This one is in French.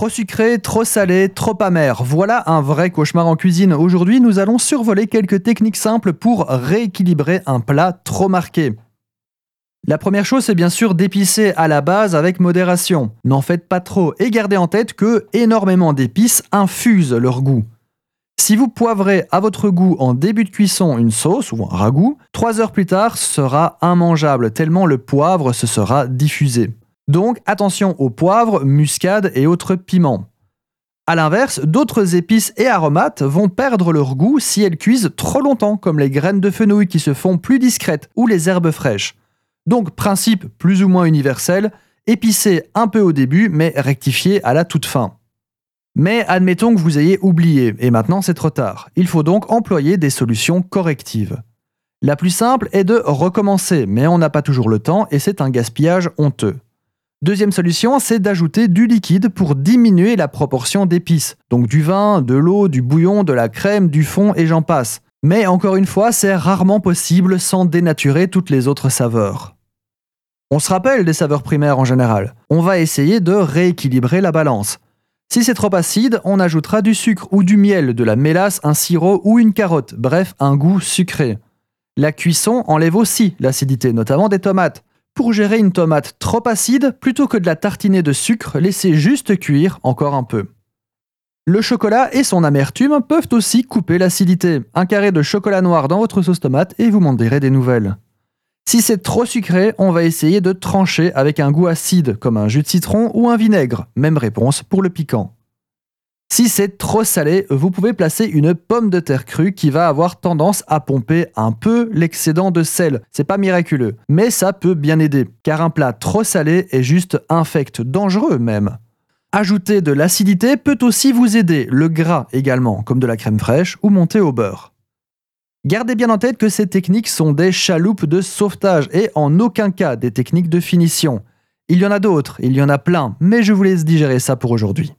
Trop sucré, trop salé, trop amer. Voilà un vrai cauchemar en cuisine. Aujourd'hui, nous allons survoler quelques techniques simples pour rééquilibrer un plat trop marqué. La première chose, c'est bien sûr d'épicer à la base avec modération. N'en faites pas trop et gardez en tête que énormément d'épices infusent leur goût. Si vous poivrez à votre goût en début de cuisson une sauce ou un ragoût, 3 heures plus tard sera immangeable tellement le poivre se sera diffusé. Donc attention au poivre, muscade et autres piments. A l'inverse, d'autres épices et aromates vont perdre leur goût si elles cuisent trop longtemps, comme les graines de fenouil qui se font plus discrètes ou les herbes fraîches. Donc principe plus ou moins universel, épicez un peu au début mais rectifiez à la toute fin. Mais admettons que vous ayez oublié, et maintenant c'est trop tard. Il faut donc employer des solutions correctives. La plus simple est de recommencer, mais on n'a pas toujours le temps et c'est un gaspillage honteux. Deuxième solution, c'est d'ajouter du liquide pour diminuer la proportion d'épices. Donc du vin, de l'eau, du bouillon, de la crème, du fond et j'en passe. Mais encore une fois, c'est rarement possible sans dénaturer toutes les autres saveurs. On se rappelle des saveurs primaires en général. On va essayer de rééquilibrer la balance. Si c'est trop acide, on ajoutera du sucre ou du miel, de la mélasse, un sirop ou une carotte, bref, un goût sucré. La cuisson enlève aussi l'acidité, notamment des tomates. Pour gérer une tomate trop acide, plutôt que de la tartiner de sucre, laissez juste cuire encore un peu. Le chocolat et son amertume peuvent aussi couper l'acidité. Un carré de chocolat noir dans votre sauce tomate et vous m'en direz des nouvelles. Si c'est trop sucré, on va essayer de trancher avec un goût acide, comme un jus de citron ou un vinaigre. Même réponse pour le piquant. Si c'est trop salé, vous pouvez placer une pomme de terre crue qui va avoir tendance à pomper un peu l'excédent de sel. C'est pas miraculeux, mais ça peut bien aider, car un plat trop salé est juste infect, dangereux même. Ajouter de l'acidité peut aussi vous aider, le gras également, comme de la crème fraîche ou monter au beurre. Gardez bien en tête que ces techniques sont des chaloupes de sauvetage et en aucun cas des techniques de finition. Il y en a d'autres, il y en a plein, mais je vous laisse digérer ça pour aujourd'hui.